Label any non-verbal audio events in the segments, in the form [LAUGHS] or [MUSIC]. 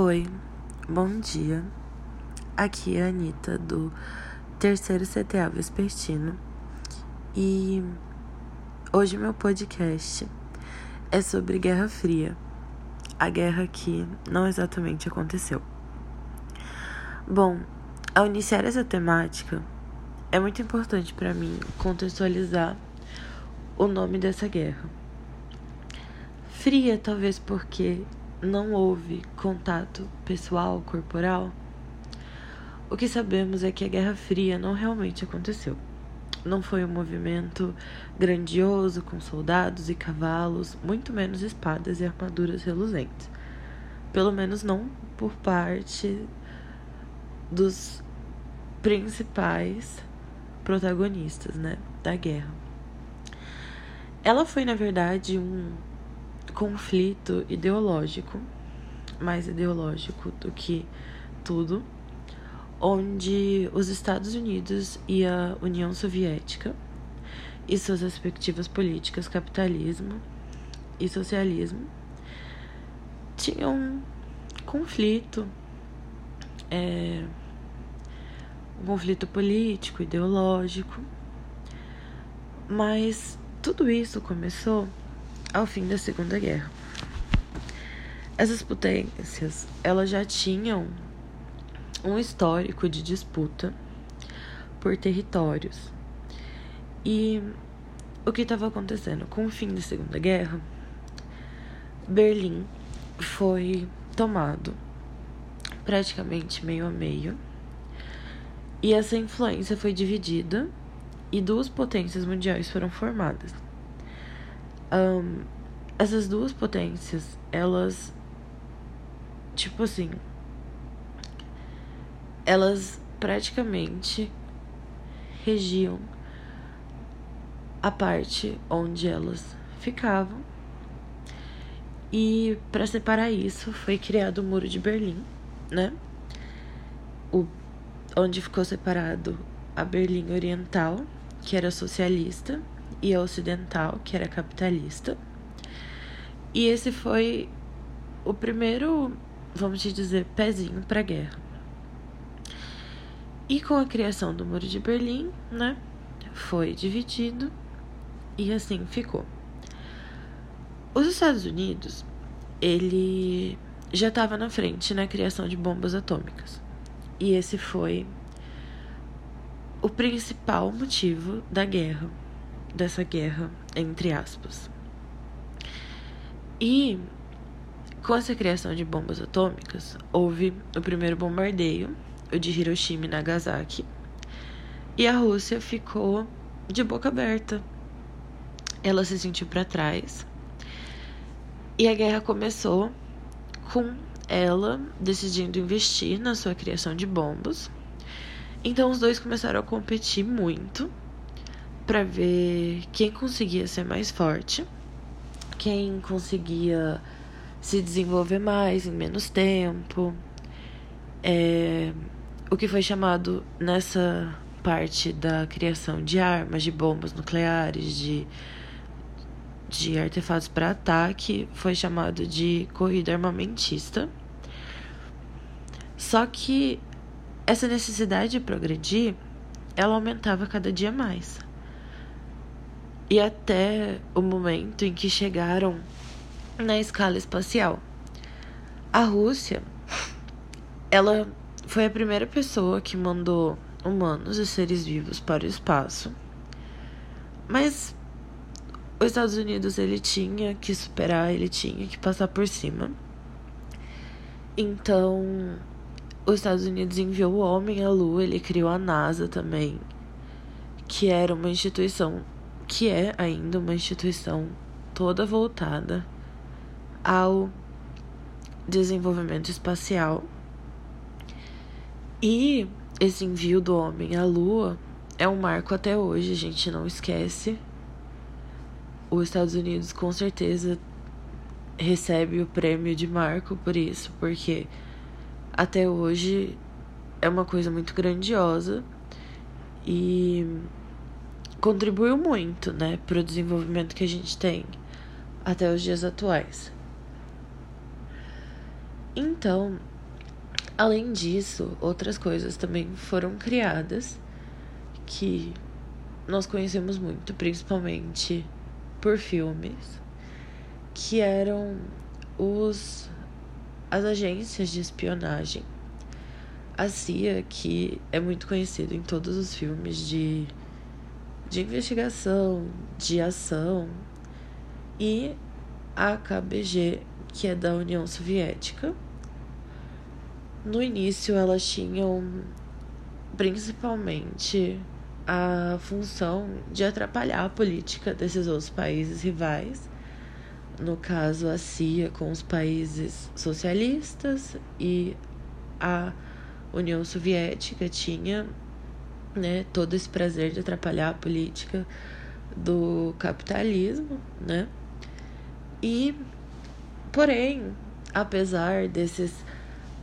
Oi, bom dia. Aqui é a Anitta do terceiro CTA Vespertino e hoje meu podcast é sobre Guerra Fria, a guerra que não exatamente aconteceu. Bom, ao iniciar essa temática, é muito importante para mim contextualizar o nome dessa guerra. Fria, talvez porque não houve contato pessoal, corporal, o que sabemos é que a Guerra Fria não realmente aconteceu. Não foi um movimento grandioso com soldados e cavalos, muito menos espadas e armaduras reluzentes. Pelo menos não por parte dos principais protagonistas, né, da guerra. Ela foi, na verdade, um conflito ideológico, mais ideológico do que tudo, onde os Estados Unidos e a União Soviética e suas respectivas políticas capitalismo e socialismo tinham um conflito, é, um conflito político, ideológico, mas tudo isso começou ao fim da Segunda Guerra. Essas potências, elas já tinham um histórico de disputa por territórios. E o que estava acontecendo com o fim da Segunda Guerra, Berlim foi tomado praticamente meio a meio. E essa influência foi dividida e duas potências mundiais foram formadas. Um, essas duas potências, elas. Tipo assim. Elas praticamente regiam a parte onde elas ficavam. E para separar isso foi criado o Muro de Berlim, né? O, onde ficou separado a Berlim Oriental, que era socialista, e a ocidental, que era capitalista. E esse foi o primeiro, vamos dizer, pezinho para a guerra. E com a criação do Muro de Berlim, né, foi dividido e assim ficou. Os Estados Unidos, ele já estava na frente na criação de bombas atômicas. E esse foi o principal motivo da guerra dessa guerra, entre aspas. E com essa criação de bombas atômicas, houve o primeiro bombardeio, o de Hiroshima e Nagasaki, e a Rússia ficou de boca aberta. Ela se sentiu para trás. E a guerra começou com ela decidindo investir na sua criação de bombas. Então os dois começaram a competir muito para ver quem conseguia ser mais forte, quem conseguia se desenvolver mais em menos tempo. É, o que foi chamado nessa parte da criação de armas, de bombas nucleares, de, de artefatos para ataque, foi chamado de corrida armamentista. Só que essa necessidade de progredir, ela aumentava cada dia mais e até o momento em que chegaram na escala espacial. A Rússia, ela foi a primeira pessoa que mandou humanos e seres vivos para o espaço. Mas os Estados Unidos ele tinha que superar, ele tinha que passar por cima. Então, os Estados Unidos enviou o homem à Lua, ele criou a NASA também, que era uma instituição que é ainda uma instituição toda voltada ao desenvolvimento espacial. E esse envio do homem à Lua é um marco até hoje, a gente não esquece. Os Estados Unidos com certeza recebe o prêmio de marco por isso, porque até hoje é uma coisa muito grandiosa e contribuiu muito, né, para o desenvolvimento que a gente tem até os dias atuais. Então, além disso, outras coisas também foram criadas que nós conhecemos muito, principalmente por filmes, que eram os as agências de espionagem. A CIA, que é muito conhecido em todos os filmes de, de investigação, de ação, e a KBG, que é da União Soviética. No início, elas tinham principalmente a função de atrapalhar a política desses outros países rivais no caso a CIA com os países socialistas e a União Soviética tinha né, todo esse prazer de atrapalhar a política do capitalismo, né? E porém, apesar desses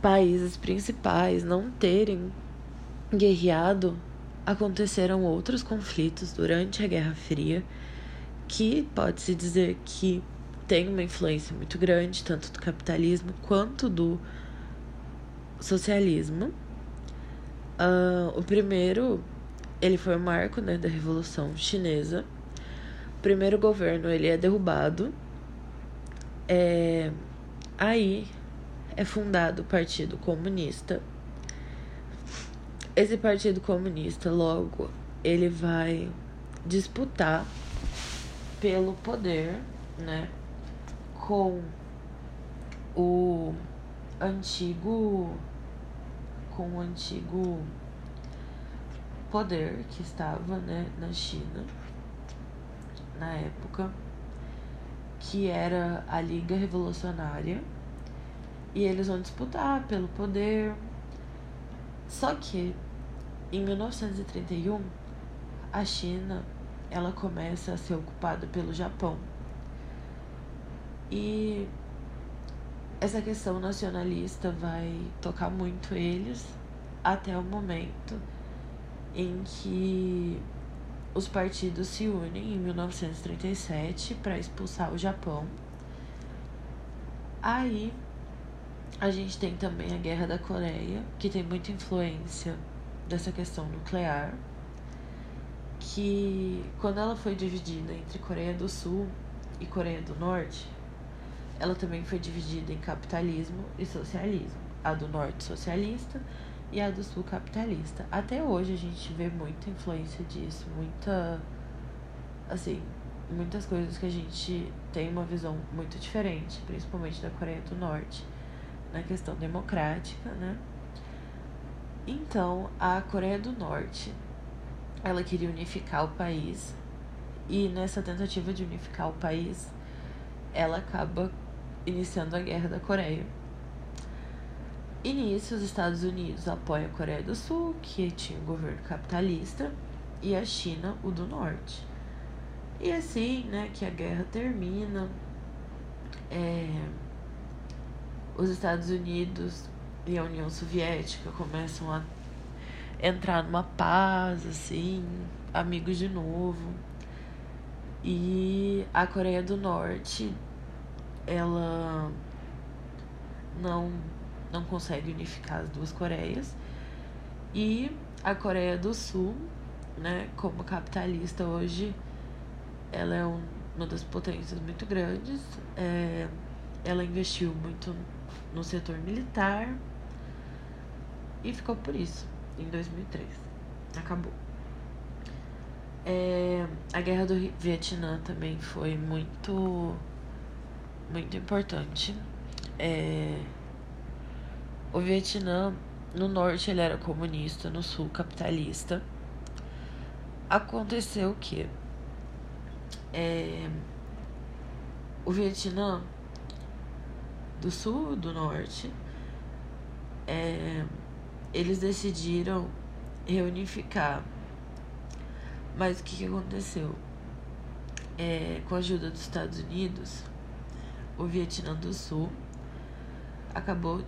países principais não terem guerreado, aconteceram outros conflitos durante a Guerra Fria que pode-se dizer que tem uma influência muito grande, tanto do capitalismo quanto do socialismo. Uh, o primeiro, ele foi o marco né, da Revolução Chinesa. O primeiro governo ele é derrubado. É, aí é fundado o Partido Comunista. Esse Partido Comunista, logo, ele vai disputar pelo poder, né? com o antigo com o antigo poder que estava né, na China na época, que era a Liga Revolucionária, e eles vão disputar pelo poder. Só que em 1931 a China ela começa a ser ocupada pelo Japão. E essa questão nacionalista vai tocar muito eles até o momento em que os partidos se unem em 1937 para expulsar o Japão. Aí a gente tem também a Guerra da Coreia, que tem muita influência dessa questão nuclear, que quando ela foi dividida entre Coreia do Sul e Coreia do Norte, ela também foi dividida em capitalismo e socialismo. A do norte socialista e a do sul capitalista. Até hoje a gente vê muita influência disso, muita assim, muitas coisas que a gente tem uma visão muito diferente, principalmente da Coreia do Norte, na questão democrática, né? Então, a Coreia do Norte, ela queria unificar o país e nessa tentativa de unificar o país, ela acaba iniciando a Guerra da Coreia. E nisso, os Estados Unidos apoiam a Coreia do Sul, que tinha um governo capitalista, e a China, o do Norte. E assim, né, que a guerra termina, é, os Estados Unidos e a União Soviética começam a entrar numa paz, assim, amigos de novo. E a Coreia do Norte ela não não consegue unificar as duas Coreias e a Coreia do Sul, né, como capitalista hoje, ela é um, uma das potências muito grandes. É, ela investiu muito no setor militar e ficou por isso em 2003. Acabou. É, a guerra do Vietnã também foi muito muito importante. É... O Vietnã, no norte ele era comunista, no sul capitalista. Aconteceu o que? É... O Vietnã, do sul do norte, é... eles decidiram reunificar. Mas o que, que aconteceu? É, com a ajuda dos Estados Unidos, o Vietnã do Sul acabou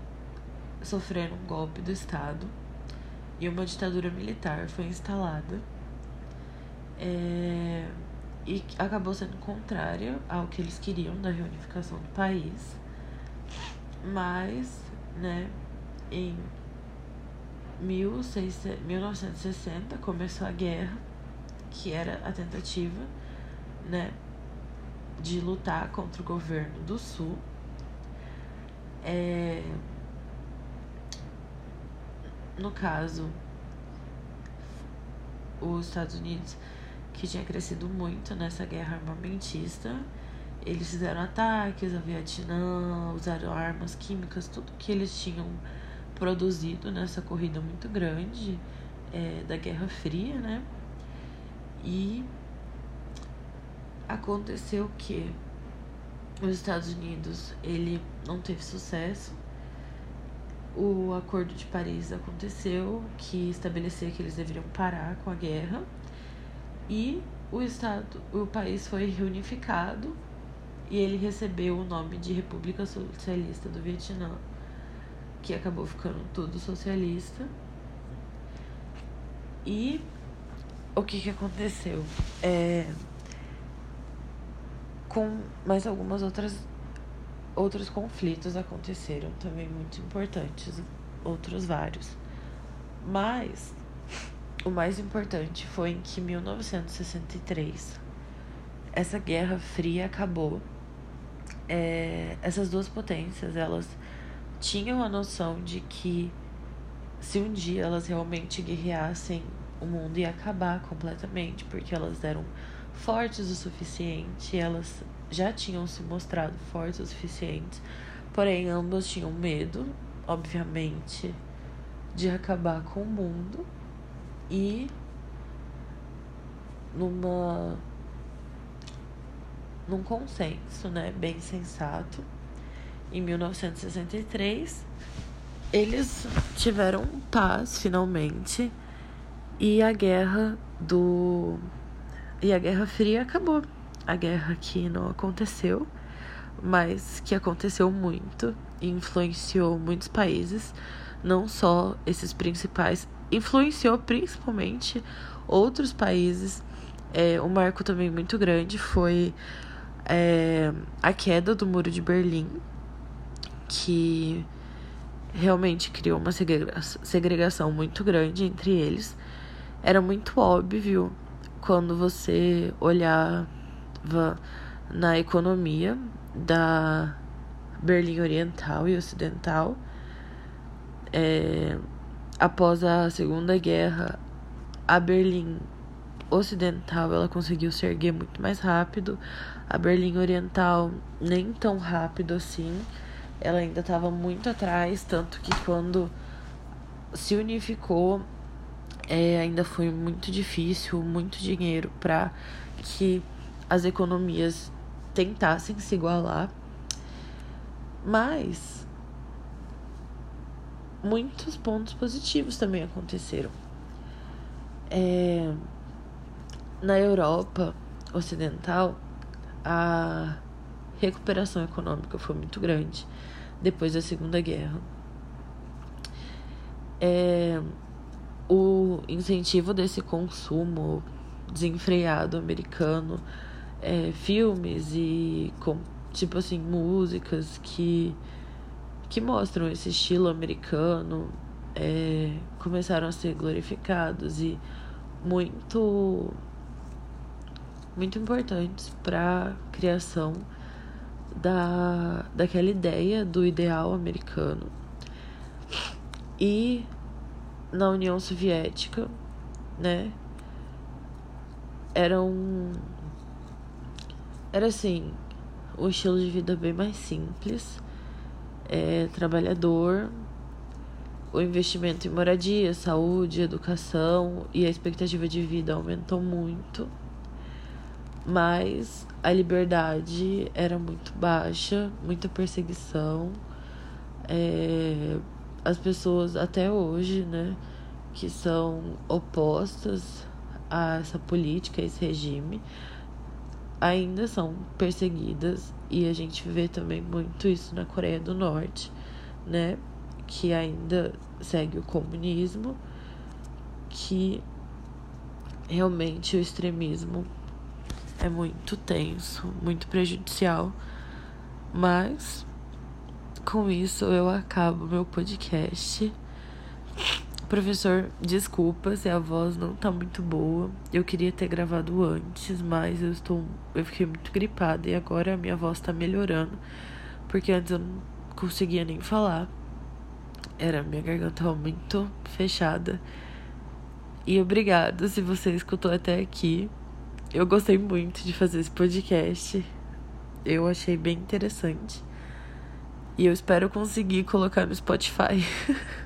sofrendo um golpe do Estado e uma ditadura militar foi instalada é, e acabou sendo contrária ao que eles queriam da reunificação do país, mas né? Em 1960 começou a guerra, que era a tentativa, né, de lutar contra o governo do Sul. É... No caso, os Estados Unidos, que tinha crescido muito nessa guerra armamentista, eles fizeram ataques ao Vietnã, usaram armas químicas, tudo que eles tinham produzido nessa corrida muito grande é, da Guerra Fria, né? E aconteceu que os Estados Unidos ele não teve sucesso. O Acordo de Paris aconteceu, que estabelecia que eles deveriam parar com a guerra. E o estado, o país foi reunificado e ele recebeu o nome de República Socialista do Vietnã, que acabou ficando tudo socialista. E o que, que aconteceu? É, com mais algumas outras outros conflitos aconteceram também muito importantes, outros vários. Mas o mais importante foi em que 1963 essa Guerra Fria acabou é, essas duas potências elas tinham a noção de que se um dia elas realmente guerreassem, o mundo ia acabar completamente, porque elas eram fortes o suficiente, elas já tinham se mostrado fortes o suficiente, porém ambas tinham medo, obviamente, de acabar com o mundo e numa num consenso, né, bem sensato, em 1963, eles tiveram paz finalmente e a guerra do e a Guerra Fria acabou. A guerra que não aconteceu, mas que aconteceu muito e influenciou muitos países, não só esses principais, influenciou principalmente outros países. É, um marco também muito grande foi é, a queda do Muro de Berlim, que realmente criou uma segregação muito grande entre eles. Era muito óbvio quando você olhava na economia da Berlim Oriental e Ocidental. É, após a Segunda Guerra, a Berlim Ocidental ela conseguiu se erguer muito mais rápido, a Berlim Oriental nem tão rápido assim. Ela ainda estava muito atrás, tanto que quando se unificou, é, ainda foi muito difícil, muito dinheiro para que as economias tentassem se igualar. Mas muitos pontos positivos também aconteceram. É, na Europa Ocidental, a recuperação econômica foi muito grande depois da Segunda Guerra. É, o incentivo desse consumo desenfreado americano, é, filmes e com, tipo assim músicas que que mostram esse estilo americano é, começaram a ser glorificados e muito muito importantes para a criação da, daquela ideia do ideal americano. E na União Soviética, né, era um. Era assim, um estilo de vida bem mais simples, é, trabalhador, o investimento em moradia, saúde, educação e a expectativa de vida aumentou muito mas a liberdade era muito baixa, muita perseguição. É, as pessoas até hoje, né, que são opostas a essa política, a esse regime, ainda são perseguidas. E a gente vê também muito isso na Coreia do Norte, né, que ainda segue o comunismo, que realmente o extremismo é muito tenso, muito prejudicial, mas com isso eu acabo meu podcast. Professor, desculpa se a voz não tá muito boa. Eu queria ter gravado antes, mas eu estou. Eu fiquei muito gripada e agora a minha voz tá melhorando. Porque antes eu não conseguia nem falar. Era minha garganta muito fechada. E obrigada se você escutou até aqui. Eu gostei muito de fazer esse podcast. Eu achei bem interessante. E eu espero conseguir colocar no Spotify. [LAUGHS]